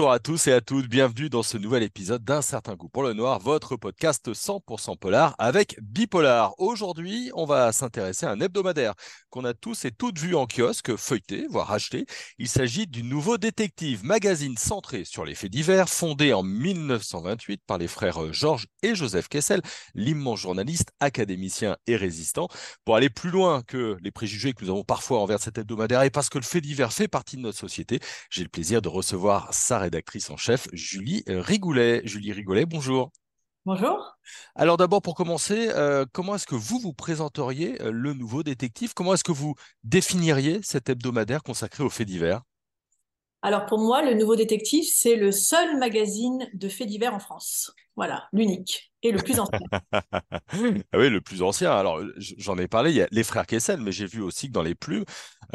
Bonjour à tous et à toutes, bienvenue dans ce nouvel épisode d'Un certain goût pour le noir, votre podcast 100% polar avec Bipolar. Aujourd'hui, on va s'intéresser à un hebdomadaire qu'on a tous et toutes vu en kiosque, feuilleté, voire acheté. Il s'agit du Nouveau Détective, magazine centré sur les faits divers, fondé en 1928 par les frères Georges et Joseph Kessel, l'immense journaliste, académicien et résistant. Pour aller plus loin que les préjugés que nous avons parfois envers cet hebdomadaire et parce que le fait divers fait partie de notre société, j'ai le plaisir de recevoir sa rédactrice en chef, Julie Rigoulet. Julie Rigoulet, bonjour. Bonjour. Alors d'abord, pour commencer, euh, comment est-ce que vous vous présenteriez euh, le nouveau détective? Comment est-ce que vous définiriez cet hebdomadaire consacré aux faits divers? Alors pour moi, le nouveau détective, c'est le seul magazine de faits divers en France. Voilà, l'unique et le plus ancien. ah oui, le plus ancien. Alors j'en ai parlé, il y a les frères Kessel, mais j'ai vu aussi que dans les plumes,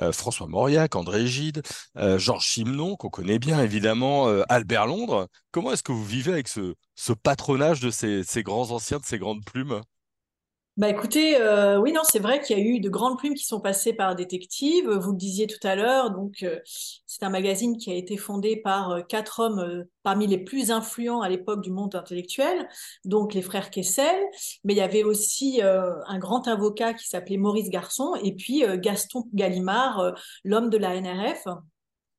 euh, François Mauriac, André Gide, Georges Chimnon, qu'on connaît bien évidemment, Albert Londres. Comment est-ce que vous vivez avec ce, patronage de ces, grands anciens, de ces grandes plumes? Bah écoutez, euh, oui, non, c'est vrai qu'il y a eu de grandes plumes qui sont passées par Détective. Vous le disiez tout à l'heure, donc euh, c'est un magazine qui a été fondé par euh, quatre hommes parmi les plus influents à l'époque du monde intellectuel, donc les frères Kessel. Mais il y avait aussi un grand avocat qui s'appelait Maurice Garçon et puis Gaston Gallimard, l'homme de la NRF.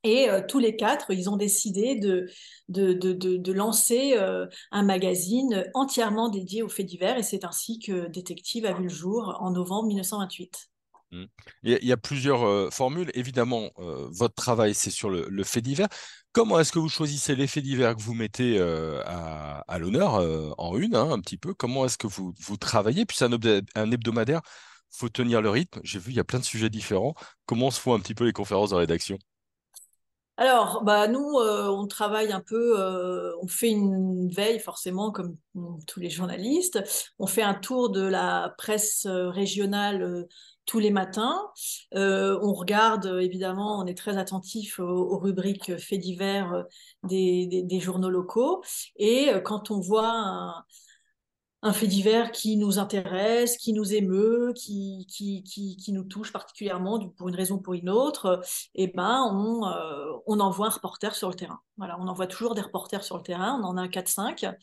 Et euh, tous les quatre, ils ont décidé de, lancer euh, un magazine entièrement dédié aux faits divers. Et c'est ainsi que Détective a vu le jour en novembre 1928. Mmh. Il y a plusieurs euh, formules. Évidemment, votre travail, c'est sur le, fait divers. Comment est-ce que vous choisissez les faits divers que vous mettez à, l'honneur en une, hein, un petit peu? Comment est-ce que vous, vous travaillez? Puis c'est un, un hebdomadaire, faut tenir le rythme. J'ai vu, il y a plein de sujets différents. Comment se font un petit peu les conférences de rédaction? Alors, bah, nous, euh, on travaille un peu, euh, on fait une veille forcément, comme tous les journalistes. On fait un tour de la presse euh, régionale tous les matins. on regarde, évidemment, on est très attentif aux, rubriques faits divers des, des, journaux locaux. Et quand on voit un, un fait divers qui nous intéresse, qui nous émeut, qui, nous touche particulièrement pour une raison ou pour une autre, eh ben, on, euh, on envoie un reporter sur le terrain. Voilà, on envoie toujours des reporters sur le terrain, on en a 4-5,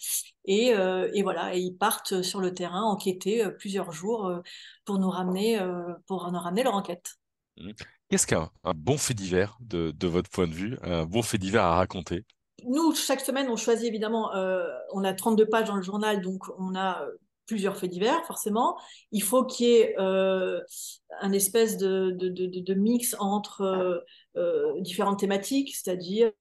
et, euh, et, voilà, et ils partent sur le terrain enquêter euh, plusieurs jours pour nous ramener, pour nous ramener leur enquête. Mmh. Qu'est-ce qu'un bon fait divers de, de votre point de vue, un bon fait divers à raconter? Nous, chaque semaine, on choisit évidemment, euh, on a 32 pages dans le journal, donc on a euh, plusieurs faits divers, forcément. Il faut qu'il y ait euh, un espèce de, mix entre différentes thématiques, c'est-à-dire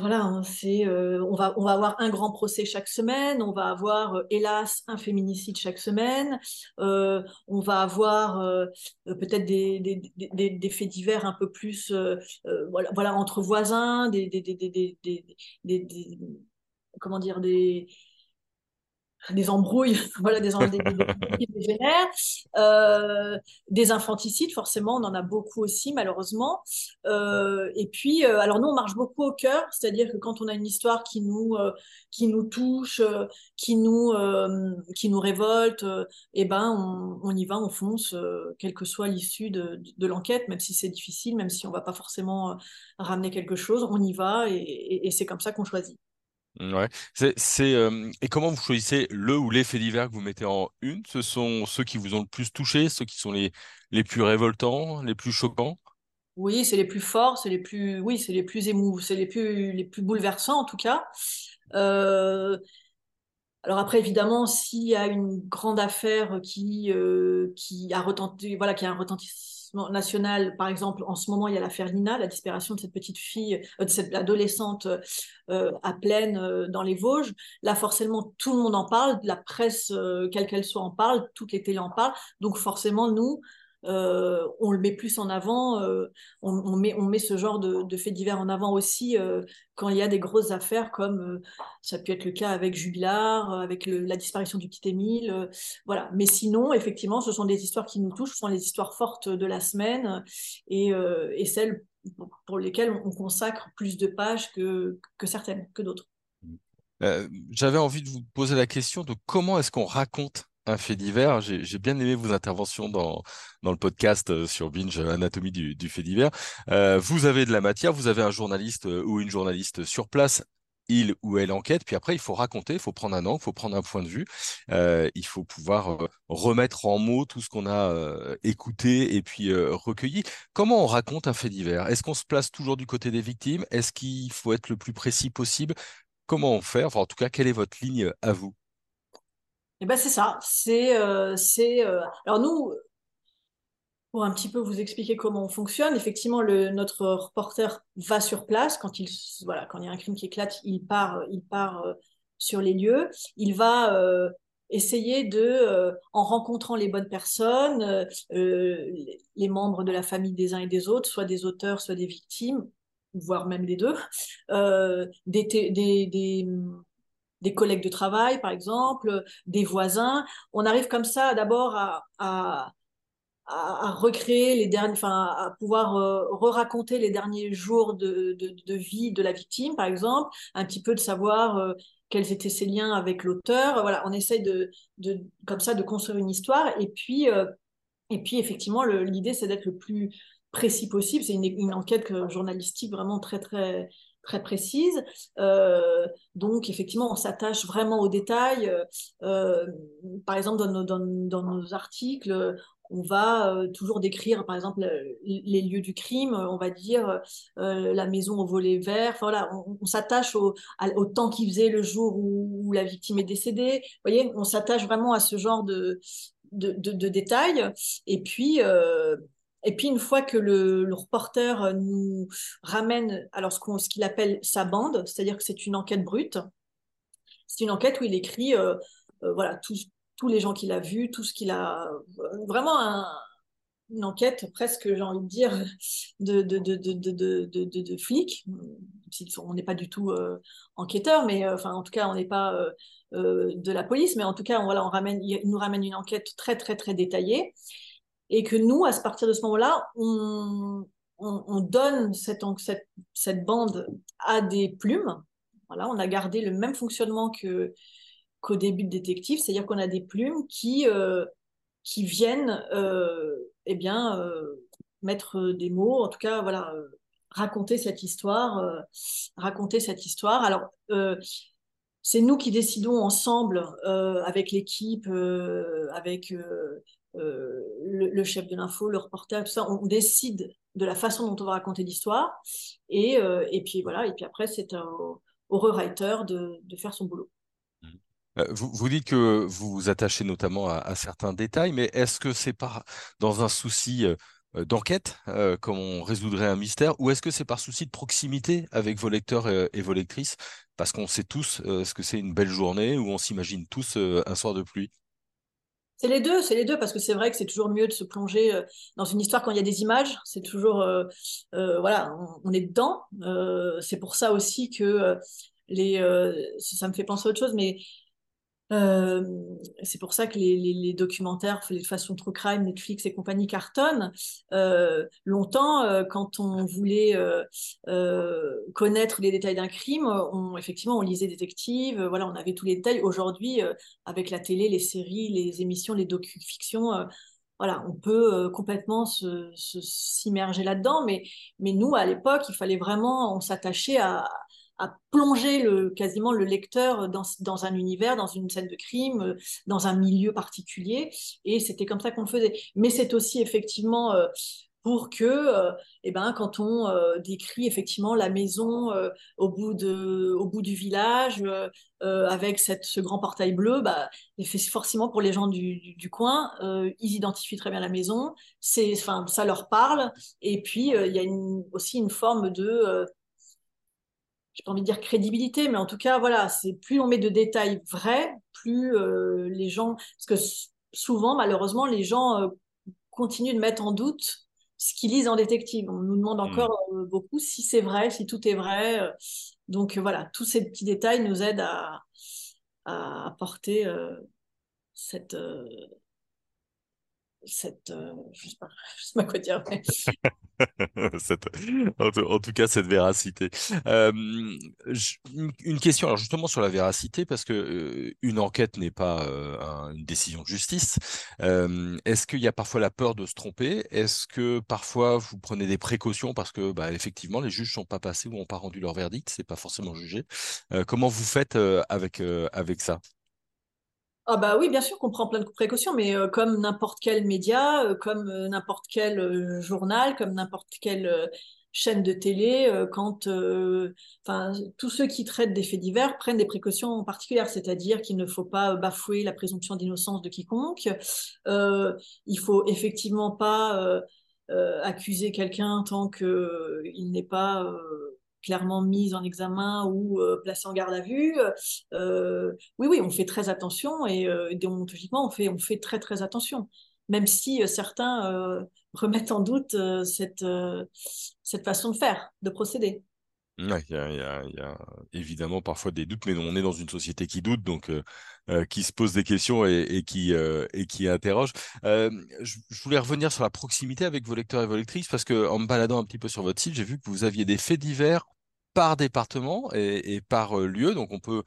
voilà, hein, euh, on, va, avoir un grand procès chaque semaine, on va avoir, euh, hélas, un féminicide chaque semaine, euh, on va avoir peut-être des, faits divers un peu plus voilà, entre voisins, des, comment dire, des, des embrouilles, voilà, des, des, des, euh, des infanticides, forcément, on en a beaucoup aussi, malheureusement. Euh, et puis, euh, alors nous, on marche beaucoup au cœur, c'est-à-dire que quand on a une histoire qui nous, qui nous touche, qui nous, qui nous révolte, eh ben, on, on, y va, on fonce, quelle que soit l'issue de, de l'enquête, même si c'est difficile, même si on va pas forcément ramener quelque chose, on y va et, et c'est comme ça qu'on choisit. Ouais. C'est, et comment vous choisissez le ou les faits divers que vous mettez en une? Ce sont ceux qui vous ont le plus touché, ceux qui sont les, les plus révoltants, les plus choquants? Oui, c'est les plus forts, c'est les plus, oui, c'est les plus émouvants, c'est les plus, les plus bouleversants en tout cas. Euh, alors après, évidemment, s'il y a une grande affaire qui, euh, qui a retenti, voilà, qui a un retentissement national, par exemple, en ce moment, il y a l'affaire Lina, la disparition de cette petite fille, euh, de cette adolescente euh, à pleine euh, dans les Vosges. Là, forcément, tout le monde en parle, la presse, quelle qu'elle soit, en parle, toutes les télés en parlent. Donc, forcément, nous, euh, on le met plus en avant, euh, on, met, ce genre de, faits divers en avant aussi euh, quand il y a des grosses affaires comme ça a pu être le cas avec Jubilard, avec la disparition du petit Émile, voilà. Mais sinon, effectivement, ce sont des histoires qui nous touchent, ce sont les histoires fortes de la semaine et, celles pour lesquelles on consacre plus de pages que certaines, que d'autres. J'avais envie de vous poser la question de comment est-ce qu'on raconte un fait divers. J'ai bien aimé vos interventions dans, le podcast euh, sur Binge Anatomie du, fait divers. Euh, vous avez de la matière, vous avez un journaliste euh, ou une journaliste sur place il ou elle enquête, puis après il faut raconter, il faut prendre un angle, il faut prendre un point de vue, euh, il faut pouvoir euh, remettre en mots tout ce qu'on a euh, écouté et puis recueilli. Comment on raconte un fait divers? Est-ce qu'on se place toujours du côté des victimes? Est-ce qu'il faut être le plus précis possible? Comment on fait? En tout cas, quelle est votre ligne à vous? Eh ben c'est ça. C'est, c'est. Alors nous, pour un petit peu vous expliquer comment on fonctionne, effectivement, le, notre reporter va sur place quand il, voilà, quand il y a un crime qui éclate, il part, il part euh, sur les lieux. Il va euh, essayer de, euh, en rencontrant les bonnes personnes, les membres de la famille des uns et des autres, soit des auteurs, soit des victimes, voire même les deux, des, des, des des collègues de travail, par exemple, des voisins. On arrive comme ça d'abord à, à, à, recréer les derniers, enfin, à pouvoir euh, re-raconter les derniers jours de, de, vie de la victime, par exemple, un petit peu de savoir euh, quels étaient ses liens avec l'auteur. Voilà, on essaye de, de, comme ça, de construire une histoire. Et puis, euh, et puis effectivement, l'idée, c'est d'être le plus précis possible. C'est une, une, enquête journalistique vraiment très, très, très précise. Euh, donc, effectivement, on s'attache vraiment aux détails. Euh, par exemple, dans nos, dans, dans nos articles, on va euh, toujours décrire, par exemple, les lieux du crime, on va dire la maison au volet vert. voilà, on, s'attache au, au, temps qu'il faisait le jour où, la victime est décédée. Vous voyez, on s'attache vraiment à ce genre de, de, de, détails. Et puis, et puis, une fois que le, reporter nous ramène alors ce qu'il appelle sa bande, c'est-à-dire que c'est une enquête brute, c'est une enquête où il écrit voilà, tout, tous les gens qu'il a vus, tout ce qu'il a. Vraiment une enquête presque, j'ai envie de dire, de, de, de, de, flics. On n'est pas du tout euh, enquêteur, mais euh, enfin, en tout cas, on n'est pas euh, de la police, mais en tout cas, on, voilà, on ramène, il nous ramène une enquête très, très, très détaillée. Et que nous, à partir de ce moment-là, on, on, donne cette, bande à des plumes. Voilà, on a gardé le même fonctionnement qu'au début de détective, c'est-à-dire qu'on a des plumes qui, euh, viennent euh, eh bien, euh, mettre des mots, en tout cas, voilà, raconter cette histoire, raconter cette histoire. Alors, c'est nous qui décidons ensemble avec l'équipe, avec le, chef de l'info, le reporter, tout ça, on décide de la façon dont on va raconter l'histoire. Et, et puis voilà, et puis après, c'est au, au rewriter de, faire son boulot. Euh, vous, dites que vous vous attachez notamment à, certains détails, mais est-ce que c'est par dans un souci euh, euh, d'enquête, comme on résoudrait un mystère, ou est-ce que c'est par souci de proximité avec vos lecteurs et, vos lectrices, parce qu'on sait tous ce que c'est une belle journée, ou on s'imagine tous un soir de pluie c'est les deux, c'est les deux, parce que c'est vrai que c'est toujours mieux de se plonger dans une histoire quand il y a des images. C'est toujours, voilà, on, est dedans. c'est pour ça aussi que les, ça me fait penser à autre chose, mais c'est pour ça que les, les, les, documentaires de façon true crime, Netflix et compagnie cartonnent. Longtemps, quand on voulait connaître les détails d'un crime, on, effectivement, on lisait détective, voilà, on avait tous les détails. Aujourd'hui, avec la télé, les séries, les émissions, les docu-fictions, voilà, on peut complètement s'immerger se, là-dedans. Mais, mais nous, à l'époque, il fallait vraiment, on à à plonger le, quasiment le lecteur dans, dans, un univers, dans une scène de crime, dans un milieu particulier. Et c'était comme ça qu'on le faisait. Mais c'est aussi effectivement euh, pour que, euh, eh ben, quand on euh, décrit effectivement la maison au, bout de, au bout du village, avec cette, ce grand portail bleu, bah, forcément pour les gens du, du, du coin, ils identifient très bien la maison, ça leur parle. Et puis, il y a une, aussi une forme de j'ai pas envie de dire crédibilité, mais en tout cas, voilà, c'est plus on met de détails vrais, plus euh, les gens, parce que souvent, malheureusement, les gens euh, continuent de mettre en doute ce qu'ils lisent en détective. On nous demande hmm. encore euh, beaucoup si c'est vrai, si tout est vrai. donc voilà, tous ces petits détails nous aident à, à apporter cette cette, je sais pas, sais pas quoi dire. en, tout, cas, cette véracité. une question, alors justement sur la véracité, parce que une enquête n'est pas une décision de justice. Est-ce qu'il y a parfois la peur de se tromper? Est-ce que parfois vous prenez des précautions parce que, bah, effectivement, les juges sont pas passés ou n'ont pas rendu leur verdict, c'est pas forcément jugé. comment vous faites avec avec ça? Ah bah oui, bien sûr qu'on prend plein de précautions, mais euh, comme n'importe quel média, euh, comme euh, n'importe quel journal, comme n'importe quelle chaîne de télé, quand tous ceux qui traitent des faits divers prennent des précautions particulières, c'est-à-dire qu'il ne faut pas bafouer la présomption d'innocence de quiconque, il faut effectivement pas accuser quelqu'un tant qu'il n'est pas clairement mise en examen ou euh, placée en garde à vue. Euh, oui, oui, on fait très attention et euh, déontologiquement, on fait, on fait très, très attention. Même si certains remettent en doute cette, cette façon de faire, de procéder. Il y, a, évidemment parfois des doutes, mais on est dans une société qui doute, donc qui se pose des questions et, qui, et qui interroge. je, voulais revenir sur la proximité avec vos lecteurs et vos lectrices, parce qu'en me baladant un petit peu sur votre site, j'ai vu que vous aviez des faits divers par département et, par lieu, donc on peut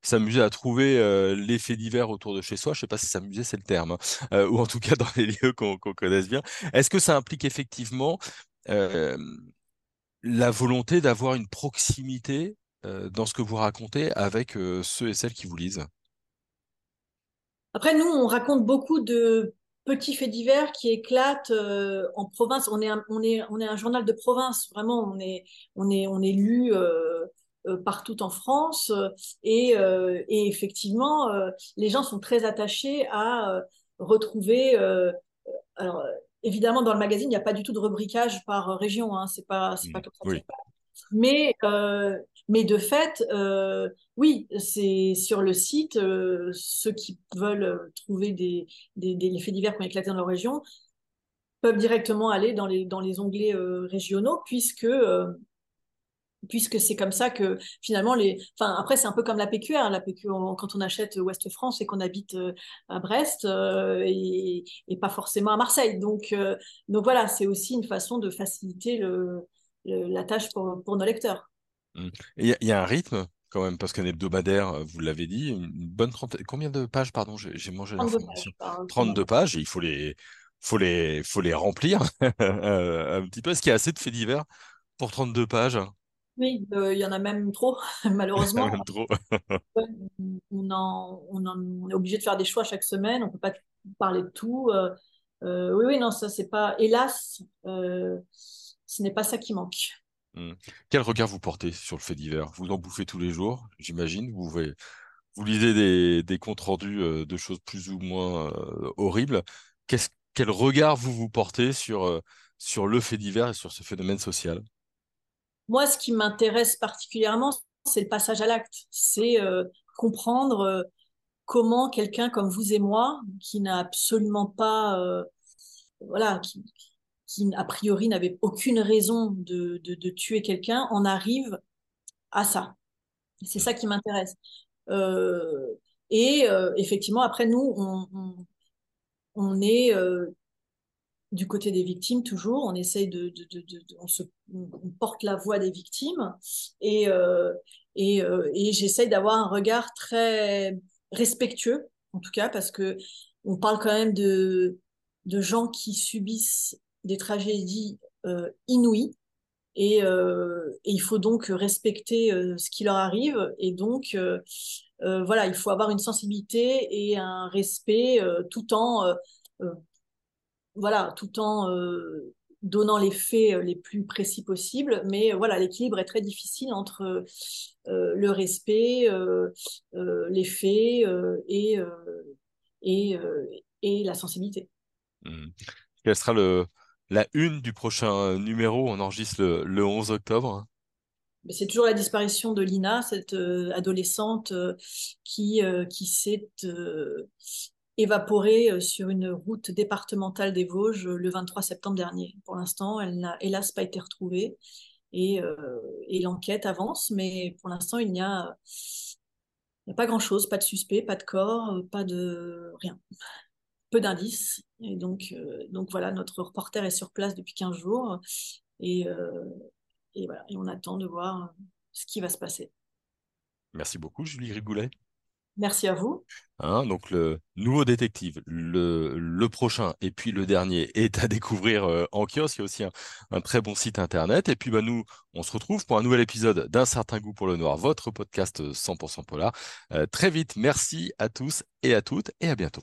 s'amuser à trouver les faits divers autour de chez soi. Je ne sais pas si s'amuser, c'est le terme, hein, ou en tout cas dans les lieux qu'on connaisse bien. Est-ce que ça implique effectivement la volonté d'avoir une proximité euh, dans ce que vous racontez avec euh, ceux et celles qui vous lisent? Après, nous, on raconte beaucoup de petits faits divers qui éclatent euh, en province. On est, un, on, est, on est un journal de province, vraiment, on est, on est, on est lu partout en France. Et, et effectivement, les gens sont très attachés à retrouver... alors, Évidemment, dans le magazine, il n'y a pas du tout de rubricage par région. Hein, c'est pas, c'est pas mmh. comme ça. Mais, euh, mais de fait, euh, oui, c'est sur le site, euh, ceux qui veulent trouver des, des, des, faits divers qui ont éclaté dans leur région peuvent directement aller dans les, dans les onglets régionaux, puisque puisque c'est comme ça que finalement les enfin après c'est un peu comme la PQR la PQR quand on achète Ouest France et qu'on habite à Brest et, pas forcément à Marseille. Donc donc voilà c'est aussi une façon de faciliter le, la tâche pour, pour nos lecteurs mmh. il y, a un rythme quand même parce qu'un hebdomadaire vous l'avez dit une bonne trentaine combien de pages pardon j'ai mangé l'information 32 pages et il faut les faut les faut les remplir un petit peu est-ce qu'il y a assez de faits divers pour 32 pages oui, euh, il y en a même trop, malheureusement. trop. on, en, on, est obligé de faire des choix chaque semaine, on ne peut pas parler de tout. Euh, euh, oui, oui, non, ça, c'est pas. Hélas, ce n'est pas ça qui manque. Hmm. Quel regard vous portez sur le fait divers? Vous en bouffez tous les jours, j'imagine. Vous, vous lisez des, des comptes rendus de choses plus ou moins horribles. quel regard vous vous portez sur, sur le fait divers et sur ce phénomène social? Moi, ce qui m'intéresse particulièrement, c'est le passage à l'acte. C'est euh, comprendre euh, comment quelqu'un comme vous et moi, qui n'a absolument pas, euh, voilà, qui, a priori n'avait aucune raison de, tuer quelqu'un, en arrive à ça. C'est ça qui m'intéresse. et effectivement, après nous, on, on est du côté des victimes toujours. On essaye de, on, se, porte la voix des victimes et euh, et, euh, et j'essaye d'avoir un regard très respectueux en tout cas parce que on parle quand même de de gens qui subissent des tragédies euh, inouïes et, et, il faut donc respecter ce qui leur arrive et donc voilà il faut avoir une sensibilité et un respect tout en voilà, tout en euh, donnant les faits euh, les plus précis possibles. Mais euh, voilà, l'équilibre est très difficile entre le respect, les faits et, et, et, la sensibilité. Mmh. Quelle sera le, la une du prochain numéro On enregistre le, 11 octobre. C'est toujours la disparition de Lina, cette adolescente qui, qui s'est évaporée euh, sur une route départementale des Vosges le 23 septembre dernier. Pour l'instant, elle n'a hélas pas été retrouvée et, euh, et l'enquête avance, mais pour l'instant, il n'y a, a, pas grand-chose, pas de suspect, pas de corps, pas de rien. Peu d'indices. Et donc, donc voilà, notre reporter est sur place depuis 15 jours. Et, et voilà, et on attend de voir ce qui va se passer. Merci beaucoup, Julie Rigoulet. Merci à vous. Hein, donc le nouveau détective, le, le, prochain et puis le dernier est à découvrir euh, en kiosque. Il y a aussi un, très bon site internet. Et puis bah, nous, on se retrouve pour un nouvel épisode d'un certain goût pour le noir, votre podcast 100% polar. Euh, très vite, merci à tous et à toutes et à bientôt.